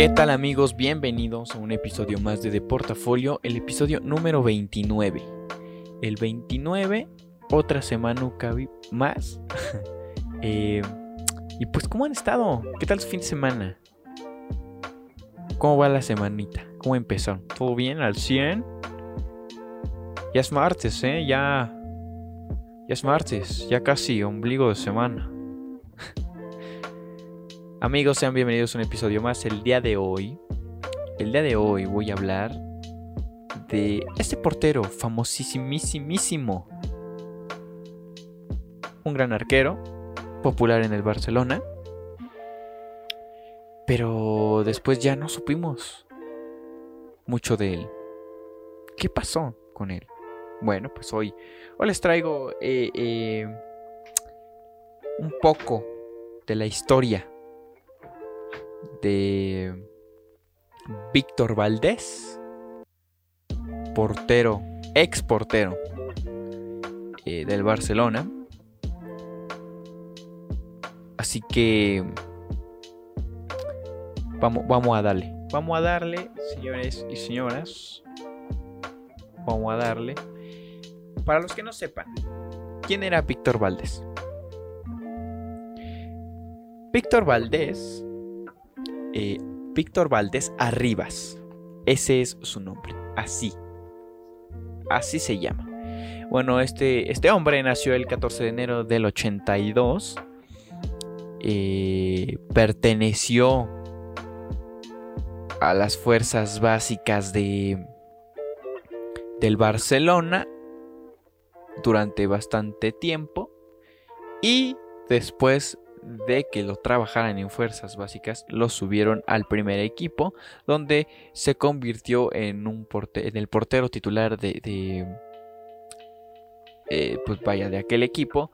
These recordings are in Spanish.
¿Qué tal amigos? Bienvenidos a un episodio más de Deportafolio, el episodio número 29. El 29, otra semana más. Eh, y pues, ¿cómo han estado? ¿Qué tal su fin de semana? ¿Cómo va la semanita? ¿Cómo empezó? ¿Todo bien? ¿Al 100? Ya es martes, ¿eh? Ya... Ya es martes, ya casi ombligo de semana. Amigos, sean bienvenidos a un episodio más. El día de hoy, el día de hoy voy a hablar de este portero famosísimísimo. Un gran arquero, popular en el Barcelona. Pero después ya no supimos mucho de él. ¿Qué pasó con él? Bueno, pues hoy, hoy les traigo eh, eh, un poco de la historia de Víctor Valdés, portero, ex portero eh, del Barcelona. Así que vamos, vamos a darle. Vamos a darle, señores y señoras. Vamos a darle. Para los que no sepan, ¿quién era Víctor Valdés? Víctor Valdés eh, Víctor Valdés Arribas. Ese es su nombre. Así. Así se llama. Bueno, este, este hombre nació el 14 de enero del 82. Eh, perteneció a las fuerzas básicas de del Barcelona durante bastante tiempo y después de que lo trabajaran en fuerzas básicas, lo subieron al primer equipo, donde se convirtió en, un en el portero titular de, eh, pues vaya, de aquel equipo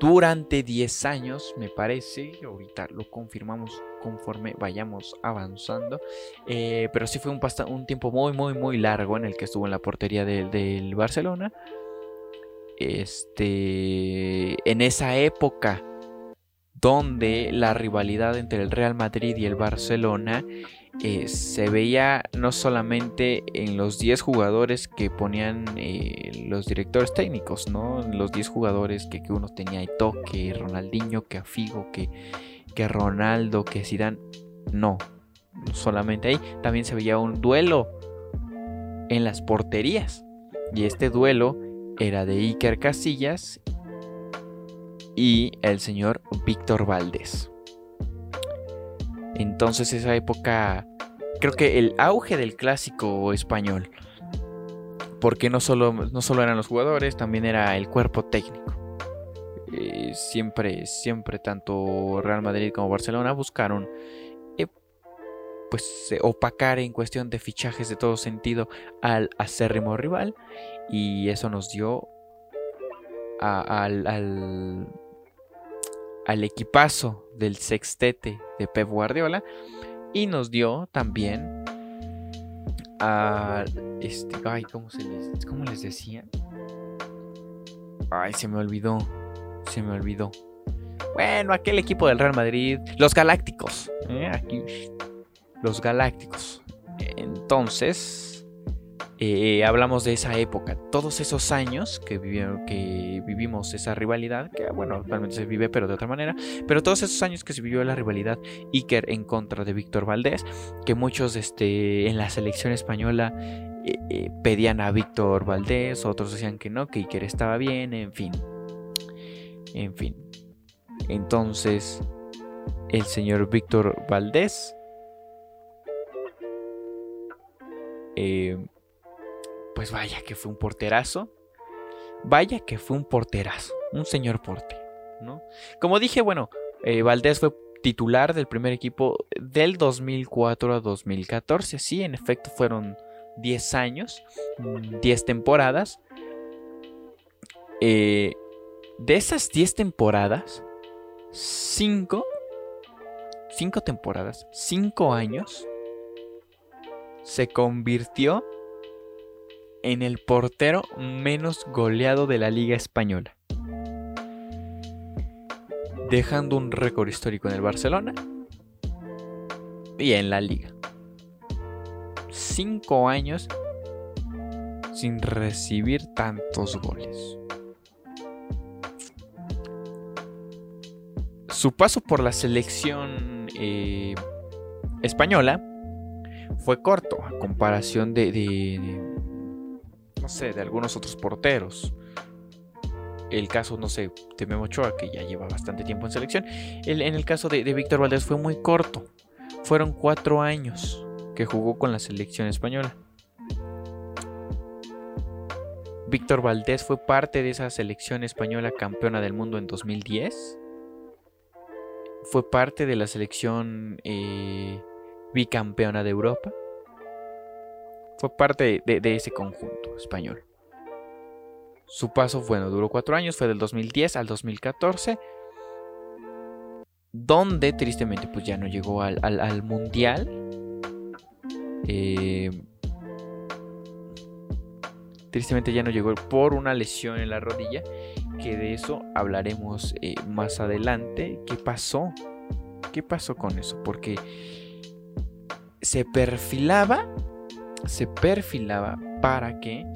durante 10 años, me parece. Ahorita lo confirmamos conforme vayamos avanzando. Eh, pero sí fue un, un, tiempo muy, muy, muy largo en el que estuvo en la portería del Barcelona. Este, en esa época donde la rivalidad entre el Real Madrid y el Barcelona eh, se veía no solamente en los 10 jugadores que ponían eh, los directores técnicos, ¿no? Los 10 jugadores que, uno tenía Ito, que Ronaldinho, que Figo, que, que Ronaldo, que Zidane. No, solamente ahí. También se veía un duelo en las porterías. Y este duelo era de Iker Casillas y el señor Víctor Valdés. Entonces esa época, creo que el auge del clásico español, porque no solo, no solo eran los jugadores, también era el cuerpo técnico. Eh, siempre, siempre tanto Real Madrid como Barcelona buscaron eh, pues opacar en cuestión de fichajes de todo sentido al acérrimo rival y eso nos dio al equipazo del sextete de Pep Guardiola y nos dio también a este ay cómo se les cómo les decía ay se me olvidó se me olvidó. Bueno aquel equipo del Real Madrid los Galácticos. ¿eh? aquí. Los Galácticos. Entonces eh, hablamos de esa época, todos esos años que, que vivimos esa rivalidad, que bueno, actualmente se vive pero de otra manera, pero todos esos años que se vivió la rivalidad Iker en contra de Víctor Valdés, que muchos este, en la selección española eh, eh, pedían a Víctor Valdés, otros decían que no, que Iker estaba bien, en fin, en fin. Entonces, el señor Víctor Valdés eh, pues vaya que fue un porterazo. Vaya que fue un porterazo. Un señor porte. ¿no? Como dije, bueno, eh, Valdés fue titular del primer equipo del 2004 a 2014. Sí, en efecto fueron 10 años, 10 temporadas. Eh, de esas 10 temporadas, 5, 5 temporadas, 5 años, se convirtió en el portero menos goleado de la Liga Española. Dejando un récord histórico en el Barcelona. y en la liga. Cinco años sin recibir tantos goles. Su paso por la selección eh, española fue corto a comparación de, no sé, de algunos otros porteros. El caso, no sé, de Memo Ochoa, que ya lleva bastante tiempo en selección. en el caso de, de Víctor Valdés fue muy corto. Fueron cuatro años que jugó con la selección española. Víctor Valdés fue parte de esa selección española campeona del mundo en 2010. Fue parte de la selección eh, bicampeona de Europa. Fue parte de, ese conjunto español. Su paso, bueno, duró cuatro años, fue del 2010 al 2014, donde tristemente pues ya no llegó al, Mundial. Eh, tristemente ya no llegó por una lesión en la rodilla, que de eso hablaremos eh, más adelante. ¿Qué pasó? ¿Qué pasó con eso? Porque se perfilaba, se perfilaba para que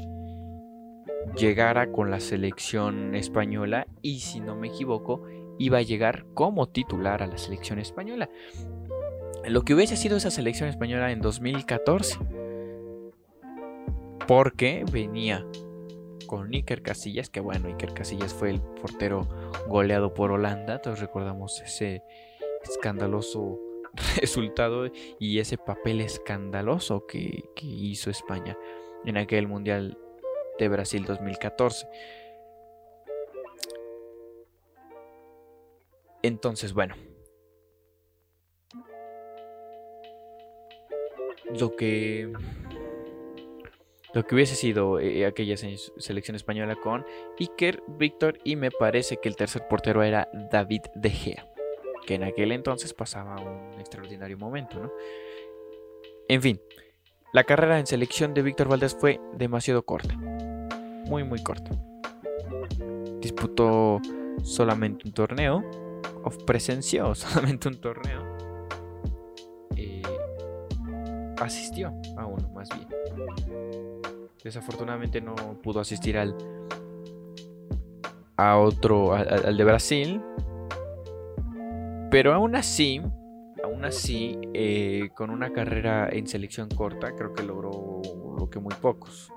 llegara con la selección española y si no me equivoco, iba a llegar como titular a la selección española. Lo que hubiese sido esa selección española en 2014 porque venía con Iker Casillas, que bueno, Iker Casillas fue el portero goleado por Holanda, todos recordamos ese escandaloso resultado y ese papel escandaloso que, hizo España en aquel Mundial de Brasil 2014. Entonces, bueno. Lo que lo que hubiese sido eh, aquella selección española con Iker, Víctor y me parece que el tercer portero era David De Gea, que en aquel entonces pasaba un extraordinario momento, ¿no? En fin, la carrera en selección de Víctor Valdés fue demasiado corta, muy muy corta. Disputó solamente un torneo, presenció solamente un torneo. Eh, asistió a uno más bien Desafortunadamente no pudo asistir al a otro al, de Brasil. Pero aún así, aún así, eh, con una carrera en selección corta, creo que logró lo que muy pocos.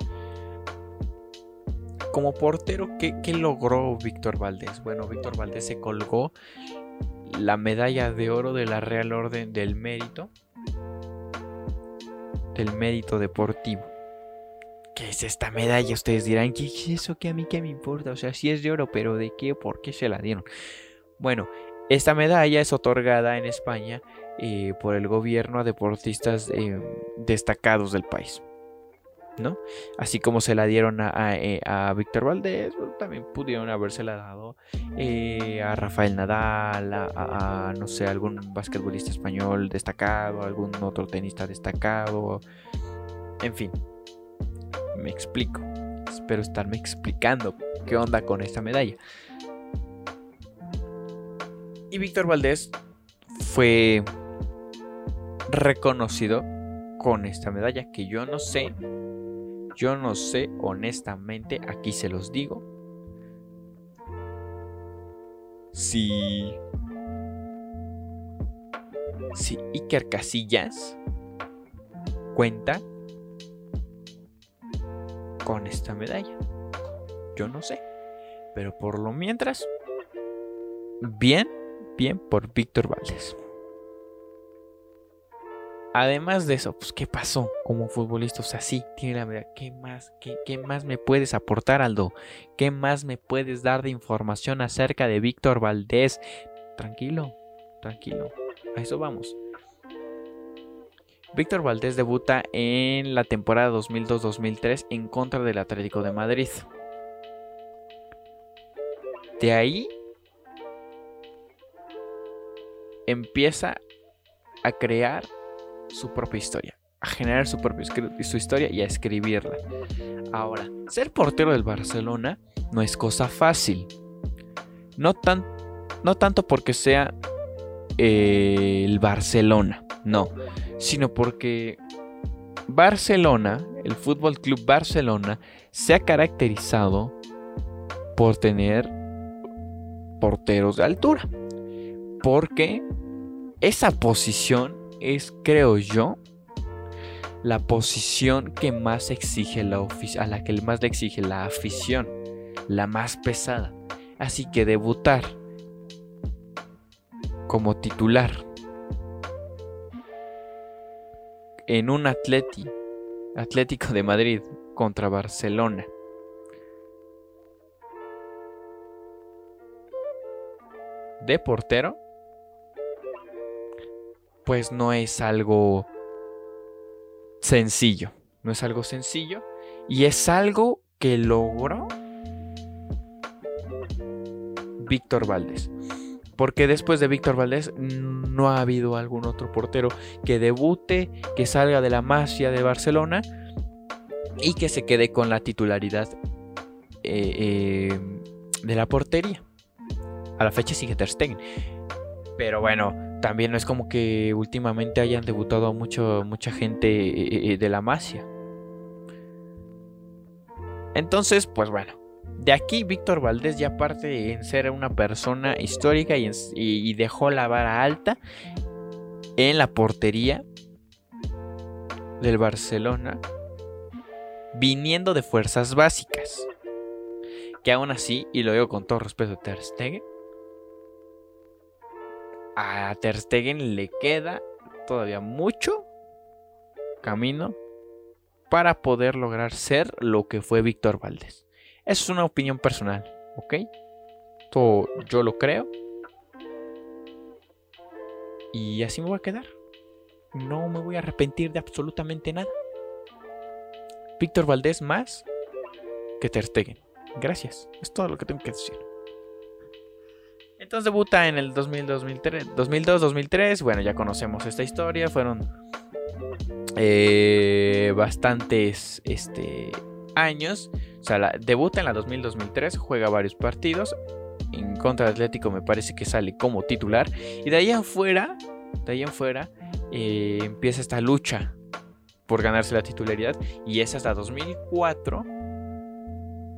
Como portero, ¿qué, logró Víctor Valdés? Bueno, Víctor Valdés se colgó la medalla de oro de la Real Orden del Mérito, del Mérito Deportivo. ¿Qué es esta medalla? Ustedes dirán, ¿qué es eso? ¿Qué a mí qué me importa? O sea, sí es de oro, pero ¿de qué? ¿Por qué se la dieron? Bueno, esta medalla es otorgada en España eh, por el gobierno a deportistas eh, destacados del país. ¿no? Así como se la dieron a, eh, Víctor Valdés, también pudieron habérsela dado a Rafael Nadal, a, no sé, algún basquetbolista español destacado, algún otro tenista destacado, en fin, me explico. Espero estarme explicando qué onda con esta medalla. Y Víctor Valdés fue reconocido con esta medalla que yo no sé, yo no sé honestamente, aquí se los digo, si si Iker Casillas cuenta con esta medalla. Yo no sé. Pero por lo mientras, bien, bien por Víctor Valdés. Además de eso, pues, ¿qué pasó como futbolista? O sea, sí, tiene la medalla. ¿Qué más, qué más me puedes aportar, Aldo? ¿Qué más me puedes dar de información acerca de Víctor Valdés? Tranquilo, tranquilo. A eso vamos. Víctor Valdés debuta en la temporada 2002-2003 en contra del Atlético de Madrid. De ahí empieza a crear su propia historia, a generar su propia su historia y a escribirla. Ahora, ser portero del Barcelona no es cosa fácil. No, tan, no tanto porque sea eh, el Barcelona No, sino porque Barcelona, el Fútbol Club Barcelona, se ha caracterizado por tener porteros de altura. Porque esa posición es, creo yo, la posición que más exige la a la que más le exige la afición, la más pesada. Así que debutar como titular en un Atleti, Atlético de Madrid contra Barcelona. De portero, pues no es algo sencillo. No es algo sencillo. Y es algo que logró Víctor Valdés. Porque después de Víctor Valdés no ha habido algún otro portero que debute, que salga de la masia de Barcelona y que se quede con la titularidad eh, eh, de la portería. A la fecha sigue Ter Stegen. Pero bueno, también no es como que últimamente hayan debutado mucho, mucha gente eh, eh, de la Masia. Entonces, pues bueno, de aquí Víctor Valdés ya parte en ser una persona histórica y, dejó la vara alta en la portería del Barcelona, viniendo de fuerzas básicas. Que aún así, y lo digo con todo respeto Ter Stegen, a Ter Stegen le queda todavía mucho camino para poder lograr ser lo que fue Víctor Valdés. Eso es una opinión personal, ¿ok? Todo yo lo creo. Y así me voy a quedar. No me voy a arrepentir de absolutamente nada. Víctor Valdés más que Ter Stegen. Gracias. Es todo lo que tengo que decir. Entonces debuta en el 2002-2003. Bueno, ya conocemos esta historia. Fueron eh, bastantes este, años. O sea, debuta en la 2000-2003, juega varios partidos. En contra Atlético me parece que sale como titular. Y de ahí afuera, de ahí afuera, eh, empieza esta lucha por ganarse la titularidad. Y es hasta 2004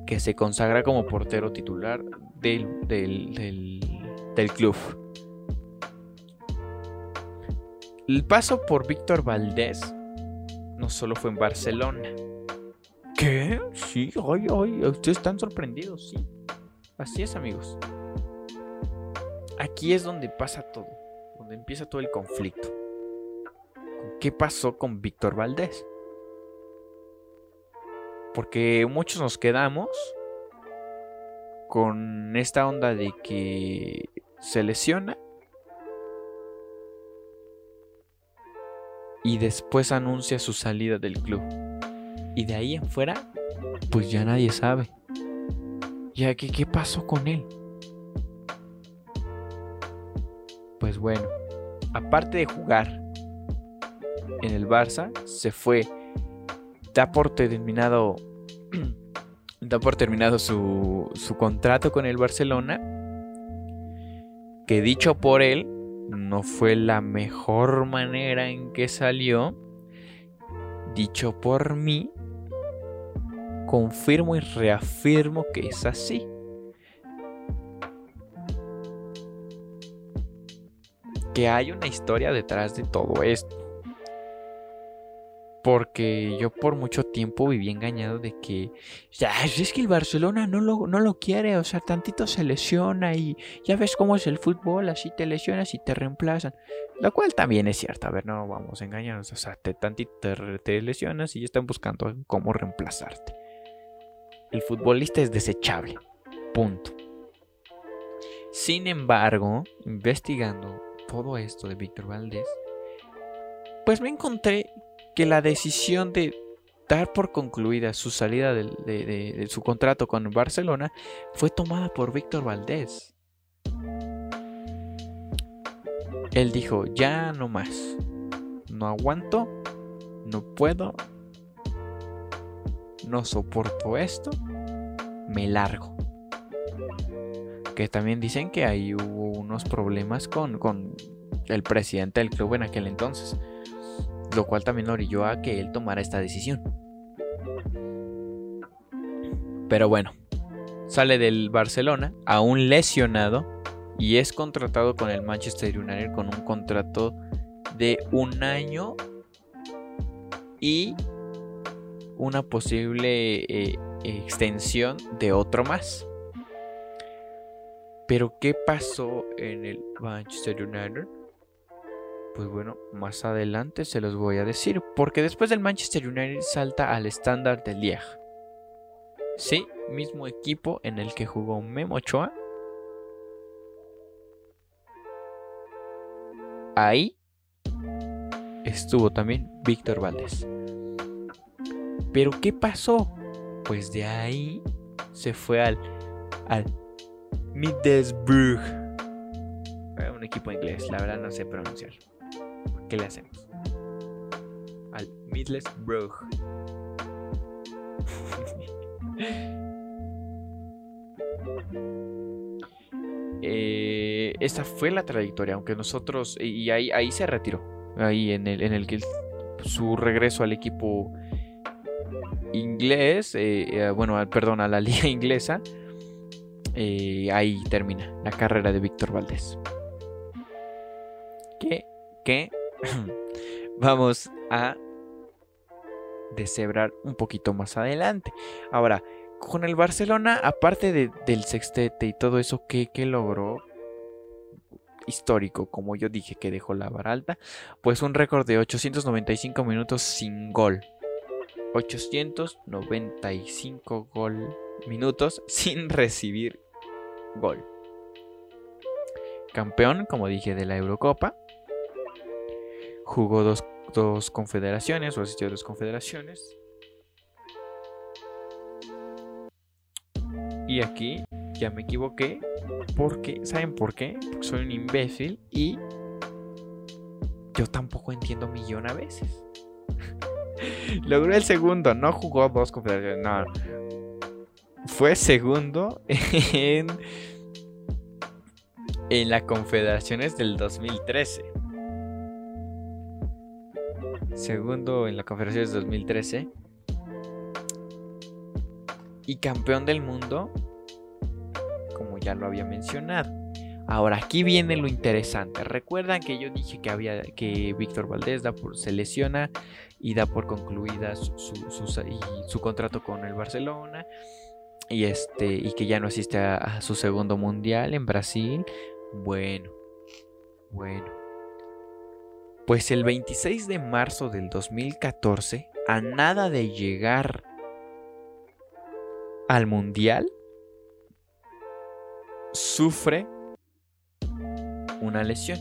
que se consagra como portero titular del, del, club. El paso por Víctor Valdés no solo fue en Barcelona. ¿Qué? Sí, ay, ay, ustedes están sorprendidos, sí. Así es, amigos. Aquí es donde pasa todo, donde empieza todo el conflicto. ¿Qué pasó con Víctor Valdés? Porque muchos nos quedamos con esta onda de que se lesiona y después anuncia su salida del club. Y de ahí en fuera, pues ya nadie sabe. Ya que qué pasó con él. Pues bueno, aparte de jugar en el Barça, se fue. Da por terminado da por terminado su, su contrato con el Barcelona, que dicho por él, no fue la mejor manera en que salió. Dicho por mí, confirmo y reafirmo que es así. Que hay una historia detrás de todo esto. Porque yo por mucho tiempo viví engañado de que ya, es que el Barcelona no lo, no lo quiere, o sea, tantito se lesiona y ya ves cómo es el fútbol, así te lesionas y te reemplazan. Lo cual también es cierto, a ver, no vamos a engañarnos, o sea, te, tantito te, lesionas y ya están buscando cómo reemplazarte. El futbolista es desechable, punto. Sin embargo, investigando todo esto de Víctor Valdés, pues me encontré que la decisión de dar por concluida su salida de, su contrato con Barcelona fue tomada por Víctor Valdés. Él dijo, ya no más, no aguanto, no puedo, no soporto esto, me largo. Que también dicen que ahí hubo unos problemas con, con el presidente del club en aquel entonces, lo cual también lo orilló a que él tomara esta decisión. Pero bueno, sale del Barcelona, aún lesionado, y es contratado con el Manchester United con un contrato de un año y una posible eh, extensión de otro más. Pero ¿qué pasó en el Manchester United? Pues bueno, más adelante se los voy a decir, porque después del Manchester United salta al estándar de Liege. Sí, mismo equipo en el que jugó Memo Ochoa. Ahí estuvo también Víctor Valdés. Pero ¿qué pasó? Pues de ahí se fue al, al Middlesbrough. Eh, un equipo inglés, la verdad no sé pronunciar. ¿Qué le hacemos? Al Middlesbrough. eh, esa fue la trayectoria, aunque nosotros. Y ahí, ahí se retiró. Ahí en el, en el que su regreso al equipo inglés, eh, eh, bueno, perdón, a la liga inglesa, eh, ahí termina la carrera de Víctor Valdés. ¿Qué? Vamos a deshebrar un poquito más adelante. Ahora, con el Barcelona, aparte del sextete y todo eso, ¿qué, qué logró? histórico, como yo dije que dejó la vara alta, pues un récord de 895 minutos sin gol. 895 gol minutos sin recibir gol. Campeón, como dije, de la Eurocopa. Jugó dos, dos confederaciones o asistió a dos confederaciones. Y aquí ya me equivoqué. Porque, ¿saben por qué? Porque soy un imbécil y yo tampoco entiendo millón a veces. Logró el segundo, no jugó dos confederaciones, no. Fue segundo en, en las confederaciones del 2013. Segundo en las confederaciones del 2013. Y campeón del mundo, como ya lo había mencionado. Ahora, aquí viene lo interesante. Recuerdan que yo dije que había que Víctor Valdés da por, se lesiona y da por concluida su, su, contrato con el Barcelona. Y este. Y que ya no asiste a, su segundo mundial en Brasil. Bueno. Bueno. Pues el 26 de marzo del 2014, a nada de llegar al mundial, sufre una lesión.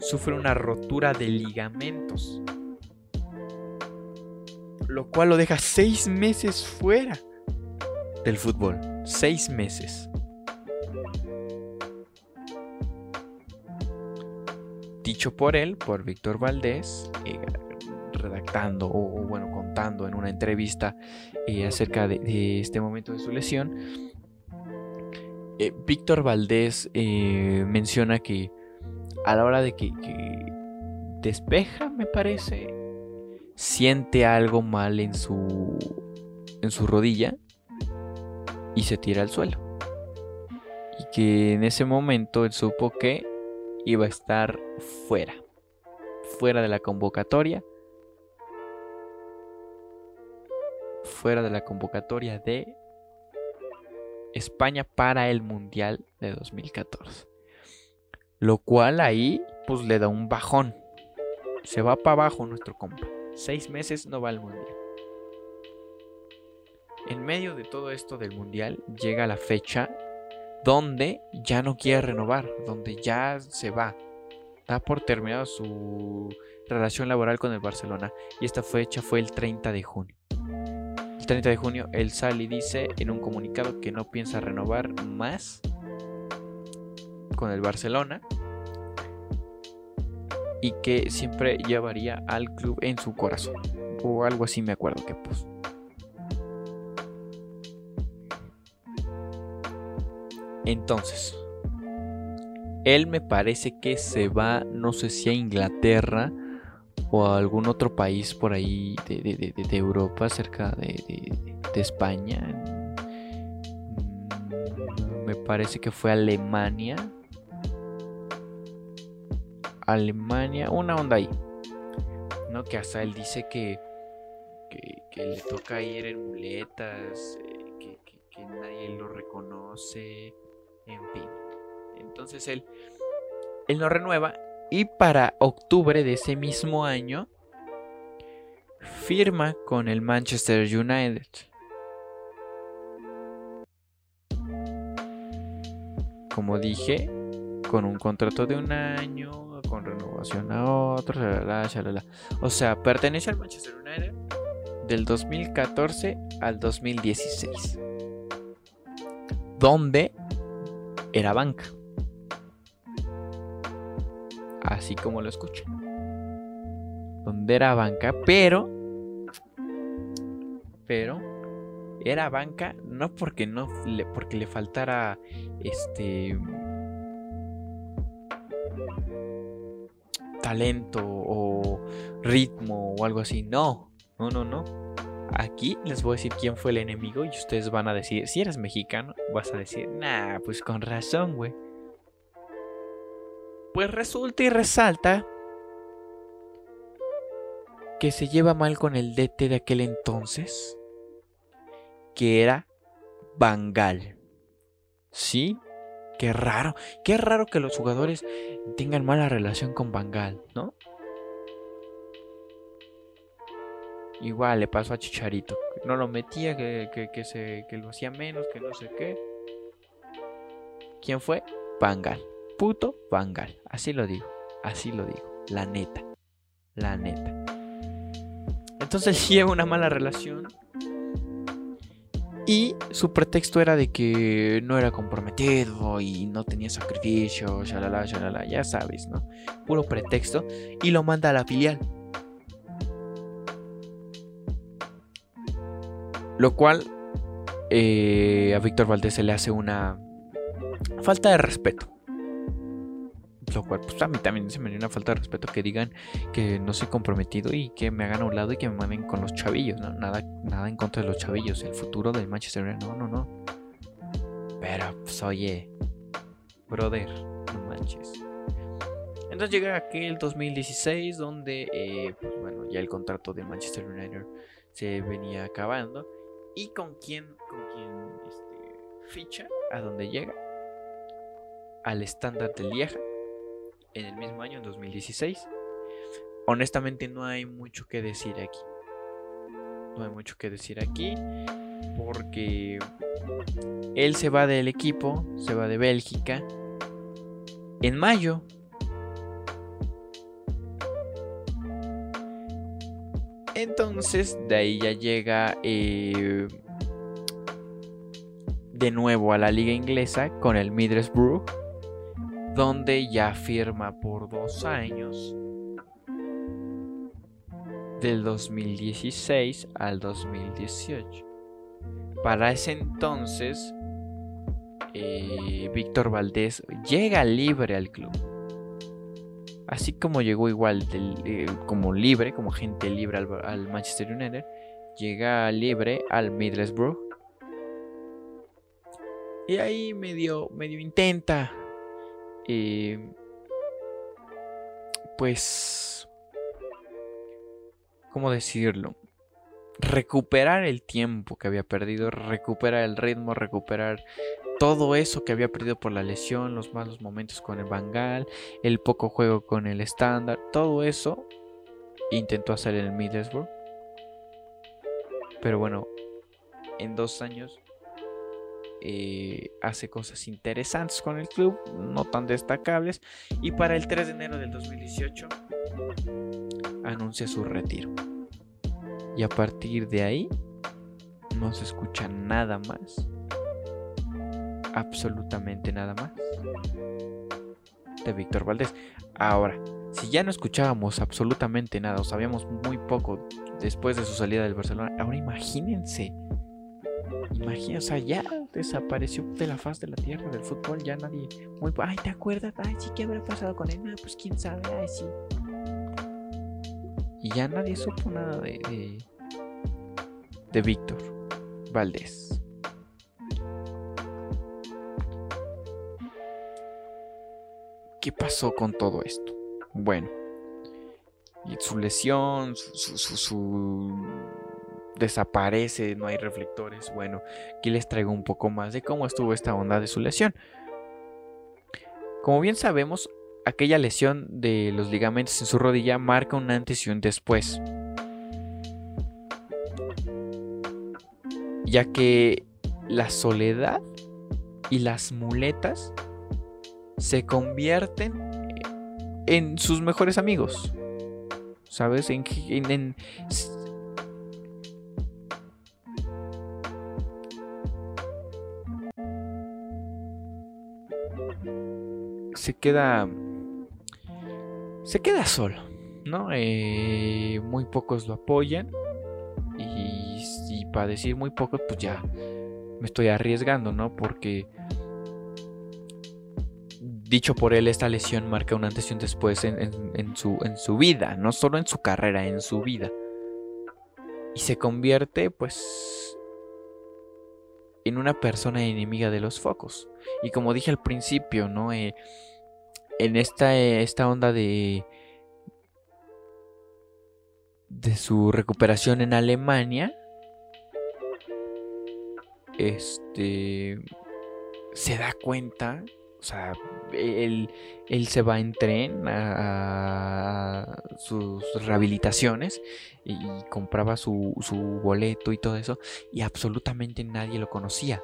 Sufre una rotura de ligamentos. Lo cual lo deja seis meses fuera del fútbol. Seis meses. Dicho por él, por Víctor Valdés, eh, redactando o, bueno, contando en una entrevista eh, acerca de, este momento de su lesión, eh, Víctor Valdés menciona que a la hora de que, despeja, me parece, siente algo mal en su, en su rodilla y se tira al suelo. Y que en ese momento él supo que iba a estar fuera, fuera de la convocatoria, fuera de la convocatoria de España para el Mundial de 2014. Lo cual ahí pues le da un bajón. Se va para abajo nuestro compa. Seis meses no va al Mundial. En medio de todo esto del Mundial llega la fecha donde ya no quiere renovar, donde ya se va. Da por terminado su relación laboral con el Barcelona y esta fecha fue el 30 de junio. 30 de junio, el Sally dice en un comunicado que no piensa renovar más con el Barcelona y que siempre llevaría al club en su corazón. O algo así me acuerdo que pues. Entonces, Él me parece que se va, no sé si a Inglaterra o a algún otro país por ahí de, Europa, cerca de, España. Mm, me parece que fue Alemania. Alemania, una onda ahí. ¿No? Que hasta él dice que, le toca ir en muletas, eh, que nadie lo reconoce, en fin. Entonces él, él no renueva y para octubre de ese mismo año firma con el Manchester United. Como dije, con un contrato de un año, con renovación a otro, o sea, pertenece al Manchester United del 2014 al 2016, donde era banca así como lo escuchan. Donde era banca, pero. Pero. Era banca no porque no porque le faltara este talento o ritmo o algo así. No, no, no, no. Aquí les voy a decir quién fue el enemigo y ustedes van a decir, si eres mexicano, vas a decir, nah, pues con razón, güey. Pues resulta y resalta que se lleva mal con el DT de aquel entonces, que era Bangal. ¿Sí? Qué raro, qué raro que los jugadores tengan mala relación con Bangal, ¿no? Igual le pasó a Chicharito, no lo metía, que, que, se, que lo hacía menos, que no sé qué. ¿Quién fue? Bangal puto Bangal. Así lo digo, así lo digo. La neta, la neta. Entonces lleva una mala relación. Y su pretexto era de que no era comprometido y no tenía sacrificio, shalala, shalala, ya sabes, ¿no? Puro pretexto. Y lo manda a la filial. Lo cual eh, a Víctor Valdés se le hace una falta de respeto. Lo cual, pues a mí también se me dio una falta de respeto que digan que no soy comprometido y que me hagan a un lado y que me manden con los chavillos, ¿no? Nada, nada en contra de los chavillos, el futuro del Manchester United, no, no, no. Pero, pues oye, brother, no manches. Entonces llega aquel 2016 donde, eh, pues bueno, ya el contrato de Manchester United se venía acabando. ¿Y con quién, con quién este, ficha? ¿A dónde llega? Al estándar de Lieja en el mismo año, en 2016. Honestamente no hay mucho que decir aquí. No hay mucho que decir aquí porque él se va del equipo, se va de Bélgica en mayo. Entonces de ahí ya llega eh, de nuevo a la liga inglesa con el Middlesbrough donde ya firma por dos años, del 2016 al 2018. Para ese entonces, eh, Víctor Valdés llega libre al club. Así como llegó igual eh, como libre, como gente libre al, Manchester United, llega libre al Middlesbrough. Y ahí medio, intenta eh, pues, ¿cómo decirlo? Recuperar el tiempo que había perdido, recuperar el ritmo, recuperar todo eso que había perdido por la lesión, los malos momentos con el Bangal, el poco juego con el estándar, todo eso intentó hacer en el Middlesbrough. Pero bueno, en dos años eh, hace cosas interesantes con el club, no tan destacables, y para el 3 de enero del 2018 anuncia su retiro. Y a partir de ahí no se escucha nada más, absolutamente nada más, de Víctor Valdés. Ahora, si ya no escuchábamos absolutamente nada, o sabíamos muy poco después de su salida del Barcelona, ahora imagínense Imagina, o sea, ya desapareció de la faz de la tierra del fútbol, ya nadie. Muy, ay, ¿te acuerdas? Ay, sí, ¿qué habrá pasado con él? Ah, pues quién sabe, ay, sí. Y ya nadie supo nada de, de, Víctor Valdés. ¿Qué pasó con todo esto? Bueno, y su lesión, su, su, su, desaparece, no hay reflectores. Bueno, aquí les traigo un poco más de cómo estuvo esta onda de su lesión. Como bien sabemos, aquella lesión de los ligamentos en su rodilla marca un antes y un después. Ya que la soledad y las muletas se convierten en sus mejores amigos. ¿Sabes? En, se queda se queda solo, ¿no? Eh, muy pocos lo apoyan y, y, para decir muy pocos, pues ya me estoy arriesgando, ¿no? Porque dicho por él, esta lesión marca un antes y un después en, su, en su vida, no solo en su carrera, en su vida. Y se convierte, pues, en una persona enemiga de los focos. Y como dije al principio, ¿no? Eh, en esta, esta onda de, de su recuperación en Alemania, este, se da cuenta o sea, él, él, se va en tren a, sus rehabilitaciones y, compraba su, su, boleto y todo eso y absolutamente nadie lo conocía.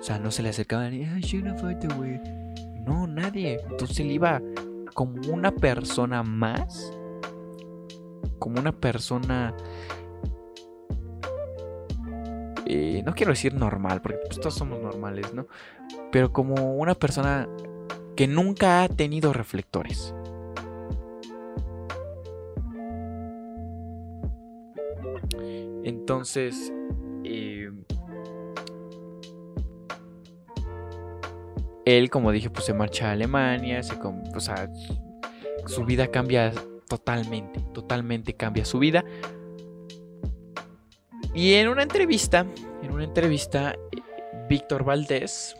O sea, no se le acercaban y, güey. No, nadie. Entonces él iba como una persona más, como una persona... Eh, no quiero decir normal, porque pues, todos somos normales, ¿no? pero como una persona que nunca ha tenido reflectores. Entonces, él, como dije, pues se marcha a Alemania, o sea, su vida cambia totalmente, totalmente cambia su vida. Y en una entrevista, en una entrevista, eh, Víctor Valdés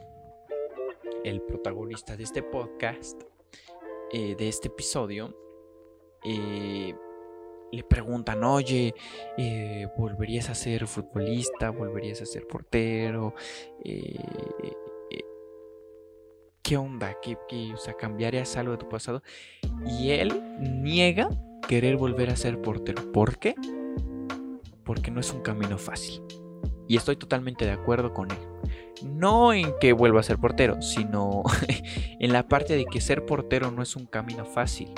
el protagonista de este podcast, eh, de este episodio, eh, le preguntan, oye, ¿volverías a ser futbolista? ¿Volverías a ser portero? ¿Qué onda? ¿Qué, o sea, ¿cambiarías algo de tu pasado? Y él niega querer volver a ser portero. ¿Por qué? Porque no es un camino fácil. Y estoy totalmente de acuerdo con él no en que vuelva a ser portero, sino en la parte de que ser portero no es un camino fácil.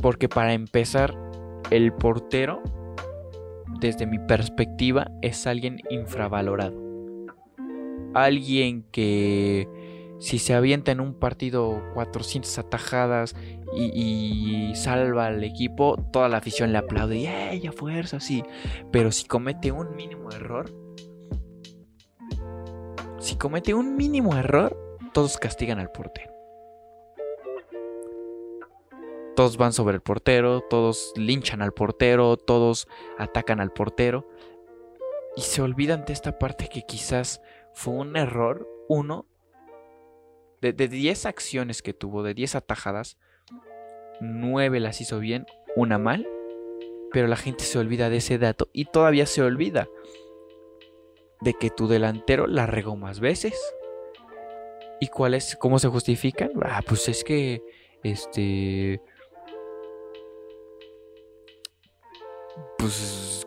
Porque para empezar, el portero, desde mi perspectiva, es alguien infravalorado. Alguien que si se avienta en un partido 400 atajadas y, salva al equipo, toda la afición le aplaude y ella fuerza, sí. Pero si comete un mínimo error, si comete un mínimo error, todos castigan al portero. Todos van sobre el portero, todos linchan al portero, todos atacan al portero. Y se olvidan de esta parte que quizás fue un error, uno, de 10 acciones que tuvo, de 10 atajadas, 9 las hizo bien, una mal, pero la gente se olvida de ese dato y todavía se olvida de que tu delantero la regó más veces. ¿Y cuál es? ¿Cómo se justifica? Ah, pues es que. Este. Pues.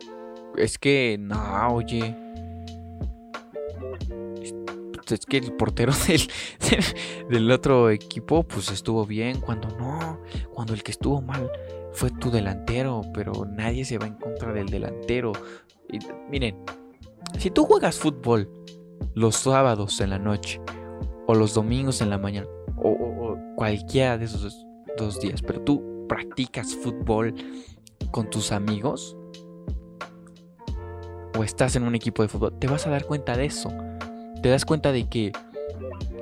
Es que. No, oye. Es que el portero del, del otro equipo, pues estuvo bien. Cuando no. Cuando el que estuvo mal fue tu delantero. Pero nadie se va en contra del delantero. Y, miren, si tú juegas fútbol los sábados en la noche o los domingos en la mañana o, cualquiera de esos dos días, pero tú practicas fútbol con tus amigos, o estás en un equipo de fútbol, te vas a dar cuenta de eso. Te das cuenta de que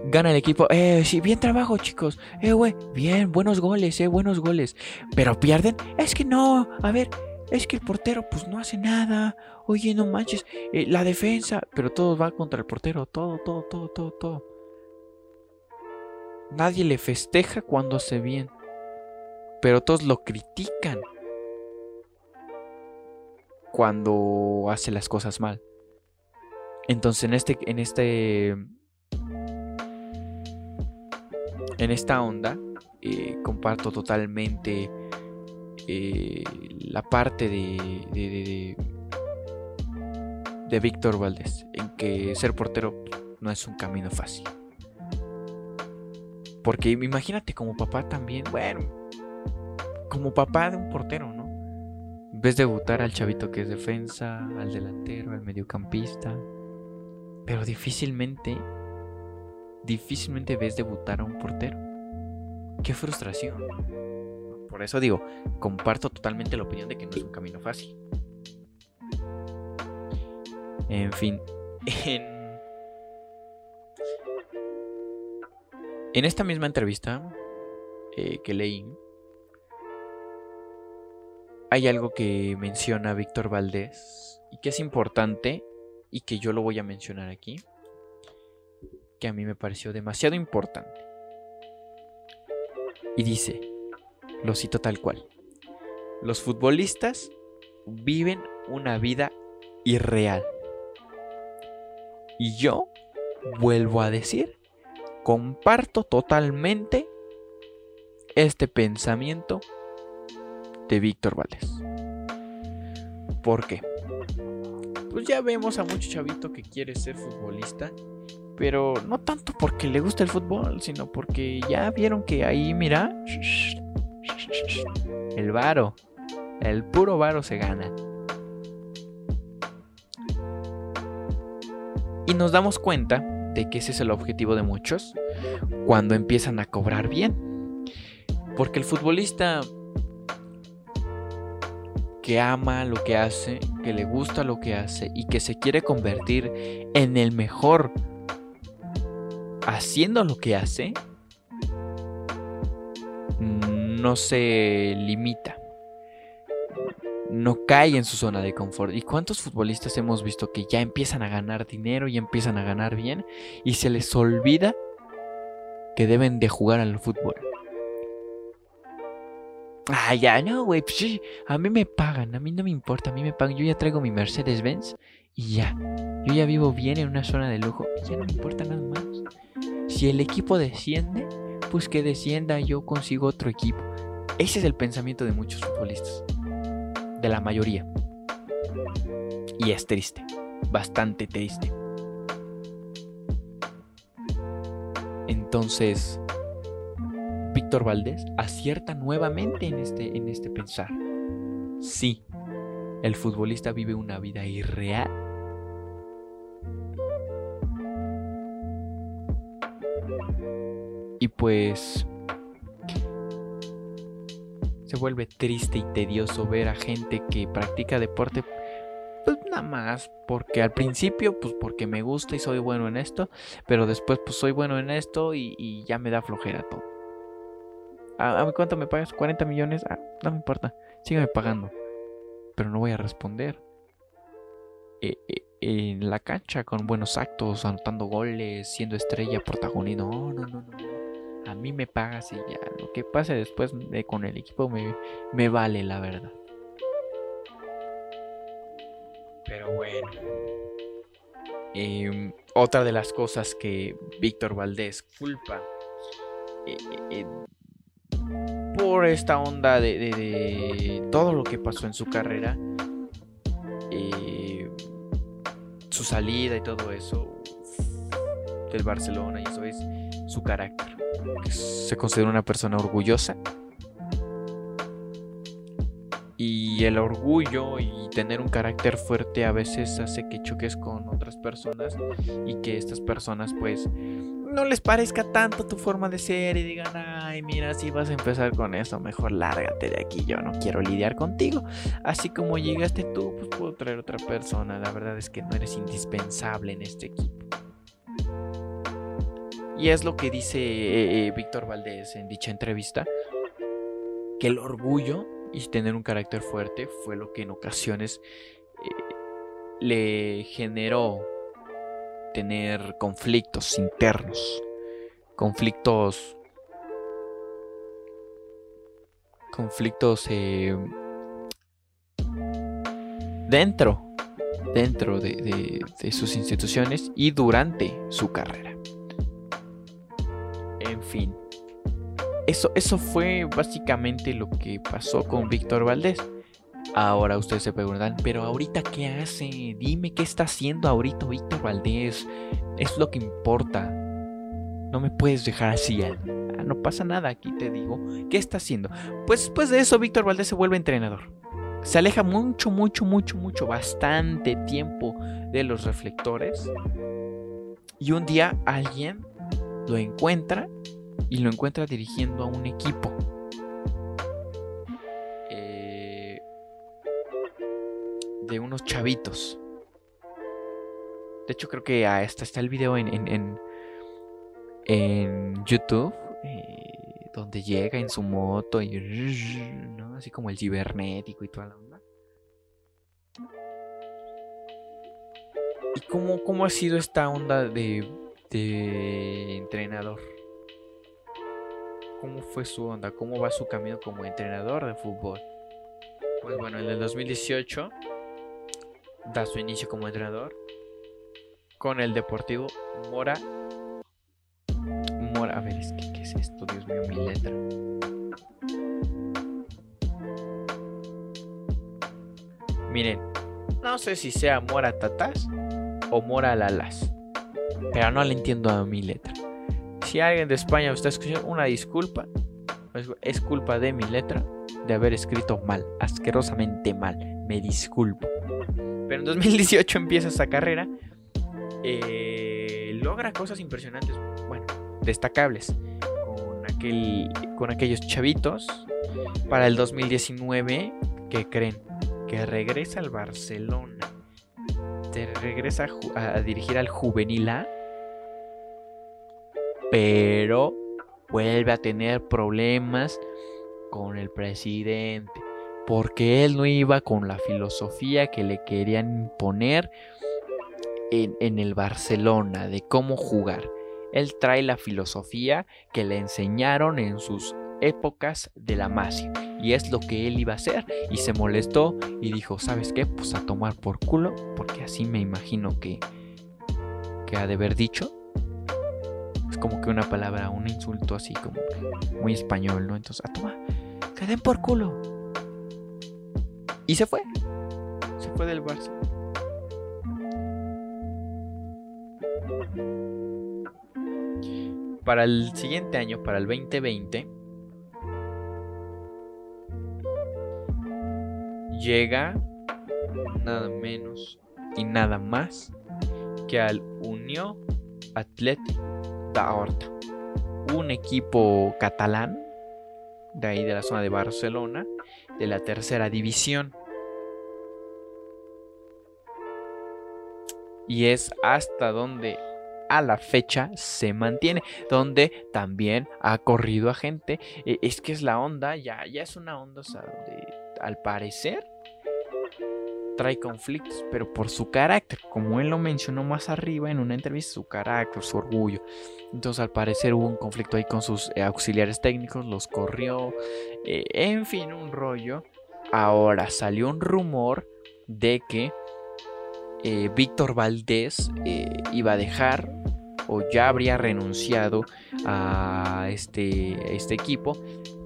gana el equipo, eh, sí, bien trabajo, chicos. Eh, güey, bien, buenos goles, eh, buenos goles. Pero pierden, es que no, a ver, es que el portero pues no hace nada. Oye, no manches, eh, la defensa, pero todo va contra el portero, todo, todo, todo, todo, todo. Nadie le festeja cuando hace bien, pero todos lo critican cuando hace las cosas mal. Entonces en este, en este, en esta onda eh, comparto totalmente eh, la parte de, de, de Víctor Valdés, en que ser portero no es un camino fácil. Porque imagínate como papá también, bueno, como papá de un portero, ¿no? Ves debutar al chavito que es defensa, al delantero, al mediocampista, pero difícilmente, difícilmente ves debutar a un portero. Qué frustración. Por eso digo, comparto totalmente la opinión de que no es un camino fácil. En fin, en, esta misma entrevista eh, que leí, hay algo que menciona Víctor Valdés y que es importante y que yo lo voy a mencionar aquí, que a mí me pareció demasiado importante. Y dice, lo cito tal cual, los futbolistas viven una vida irreal. Y yo vuelvo a decir, comparto totalmente este pensamiento de Víctor Valdés. ¿Por qué? Pues ya vemos a mucho chavito que quiere ser futbolista, pero no tanto porque le gusta el fútbol, sino porque ya vieron que ahí, mira, el varo, el puro varo se gana. Y nos damos cuenta de que ese es el objetivo de muchos cuando empiezan a cobrar bien. Porque el futbolista que ama lo que hace, que le gusta lo que hace y que se quiere convertir en el mejor haciendo lo que hace, no se limita. No cae en su zona de confort. ¿Y cuántos futbolistas hemos visto que ya empiezan a ganar dinero y empiezan a ganar bien y se les olvida que deben de jugar al fútbol? Ah, ya, no, güey. Pues a mí me pagan, a mí no me importa, a mí me pagan. Yo ya traigo mi Mercedes-Benz y ya. Yo ya vivo bien en una zona de lujo ya no me importa nada más. Si el equipo desciende, pues que descienda, yo consigo otro equipo. Ese es el pensamiento de muchos futbolistas. De la mayoría. Y es triste. Bastante triste. Entonces, Víctor Valdés acierta nuevamente en este, en este pensar. Sí, el futbolista vive una vida irreal. Y pues se vuelve triste y tedioso ver a gente que practica deporte pues nada más porque al principio pues porque me gusta y soy bueno en esto pero después pues soy bueno en esto y, y ya me da flojera todo ¿A, mí cuánto me pagas? 40 millones. Ah, no me importa. Sígueme pagando. Pero no voy a responder. Eh, eh, en la cancha con buenos actos, anotando goles, siendo estrella, protagonista. No, no, no, no. A mí me pagas y ya. Lo que pase después con el equipo me, me vale, la verdad. Pero bueno. Em, otra de las cosas que Víctor Valdés culpa eh, por esta onda de, todo lo que pasó en su carrera, eh, su salida y todo eso del Barcelona, y eso es su carácter. se considera una persona orgullosa. Y el orgullo y tener un carácter fuerte a veces hace que choques con otras personas y que estas personas pues no les parezca tanto tu forma de ser y digan, ay, mira, si vas a empezar con eso, mejor lárgate de aquí, yo no quiero lidiar contigo. Así como llegaste tú, pues puedo traer otra persona. La verdad es que no eres indispensable en este equipo. Y es lo que dice eh, eh, Víctor Valdés en dicha entrevista, que el orgullo y tener un carácter fuerte fue lo que en ocasiones eh, le generó tener conflictos internos, conflictos, conflictos eh, dentro, dentro de, sus instituciones y durante su carrera. En fin, eso, eso fue básicamente lo que pasó con Víctor Valdés. Ahora ustedes se preguntan, pero ahorita qué hace? Dime qué está haciendo ahorita Víctor Valdés. Es lo que importa. No me puedes dejar así. Ah, no pasa nada, aquí te digo. ¿Qué está haciendo? Pues después de eso, Víctor Valdés se vuelve entrenador. Se aleja mucho, mucho, mucho, mucho, bastante tiempo de los reflectores. Y un día alguien lo encuentra y lo encuentra dirigiendo a un equipo. De unos chavitos. De hecho, creo que hasta está el video en, en, en, YouTube. Eh, donde llega en su moto y. ¿no? Así como el cibernético y toda la onda. ¿Y cómo, cómo ha sido esta onda de, de entrenador? ¿Cómo fue su onda? ¿Cómo va su camino como entrenador de fútbol? Pues bueno, en el 2018 da su inicio como entrenador con el Deportivo Mora. Mora, a ver, es que, ¿qué es esto? Dios mío, mi letra. Miren, no sé si sea Mora Tatas o Mora Lalas, pero no le entiendo a mi letra. Si alguien de España está escuchando, una disculpa. Es culpa de mi letra de haber escrito mal, asquerosamente mal. Me disculpo. Pero en 2018 empieza esa carrera. Eh, logra cosas impresionantes, bueno, destacables. Con, aquel, con aquellos chavitos. Para el 2019, ¿qué creen? Que regresa al Barcelona. Te regresa a, a dirigir al Juvenil A. Pero vuelve a tener problemas con el presidente porque él no iba con la filosofía que le querían imponer en, el Barcelona de cómo jugar. Él trae la filosofía que le enseñaron en sus épocas de la Masia. Y es lo que él iba a hacer. Y se molestó y dijo, ¿sabes qué? Pues a tomar por culo. Porque así me imagino que, que ha de haber dicho. Es como que una palabra, un insulto así como muy español, ¿no? Entonces, a tomar. Que den por culo. Y se fue. Se fue del Barça. Para el siguiente año, para el 2020, llega nada menos y nada más que al Unió Athletic da Horta, un equipo catalán de ahí de la zona de Barcelona de la tercera división. Y es hasta donde a la fecha se mantiene, donde también ha corrido a gente. E, es que es la onda, ya, ya es una onda, al parecer trae conflictos, pero por su carácter, como él lo mencionó más arriba en una entrevista, su carácter, su orgullo. Entonces al parecer hubo un conflicto ahí con sus eh, auxiliares técnicos, los corrió, eh, en fin, un rollo. Ahora salió un rumor de que eh, Víctor Valdés iba a dejar o ya habría renunciado a este, este equipo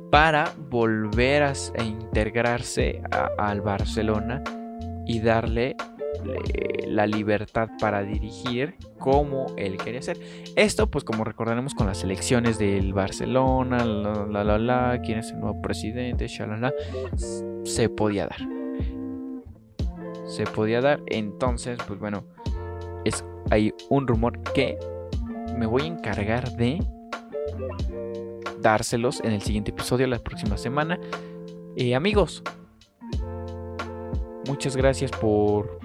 para volver a, integrarse al Barcelona y darle la libertad para dirigir como él quería hacer. Esto, pues como recordaremos con las elecciones del Barcelona, la la la, quién es el nuevo presidente, shalala, se podía dar. Se podía dar. Entonces, pues bueno, es hay un rumor que me voy a encargar de dárselos en el siguiente episodio la próxima semana. Eh, amigos, muchas gracias por,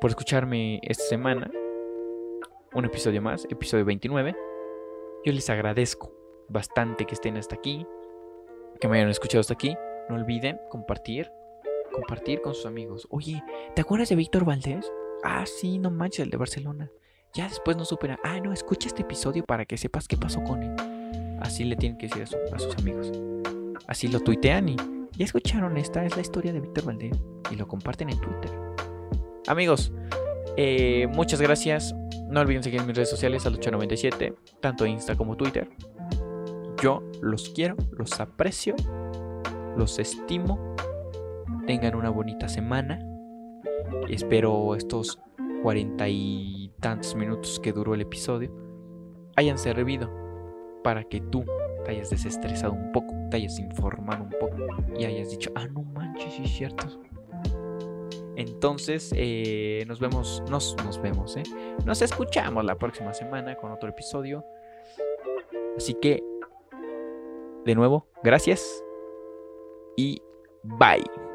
por escucharme esta semana. Un episodio más, episodio 29. Yo les agradezco bastante que estén hasta aquí, que me hayan escuchado hasta aquí. No olviden compartir, compartir con sus amigos. Oye, ¿te acuerdas de Víctor Valdés? Ah, sí, no manches, el de Barcelona. Ya después no supera. Ah, no, escucha este episodio para que sepas qué pasó con él. Así le tienen que decir a, sus amigos. Así lo tuitean y ya escucharon, esta es la historia de Víctor Valdés. Y lo comparten en Twitter. Amigos, eh, muchas gracias. No olviden seguir mis redes sociales al 897, tanto Insta como Twitter. Yo los quiero, los aprecio, los estimo. Tengan una bonita semana. Espero estos cuarenta y tantos minutos que duró el episodio hayan servido para que tú te hayas desestresado un poco, te hayas informado un poco y hayas dicho, ah, no manches, sí es cierto. Entonces, eh, nos vemos, nos, nos vemos, ¿eh? Nos escuchamos la próxima semana con otro episodio. Así que, de nuevo, gracias y bye.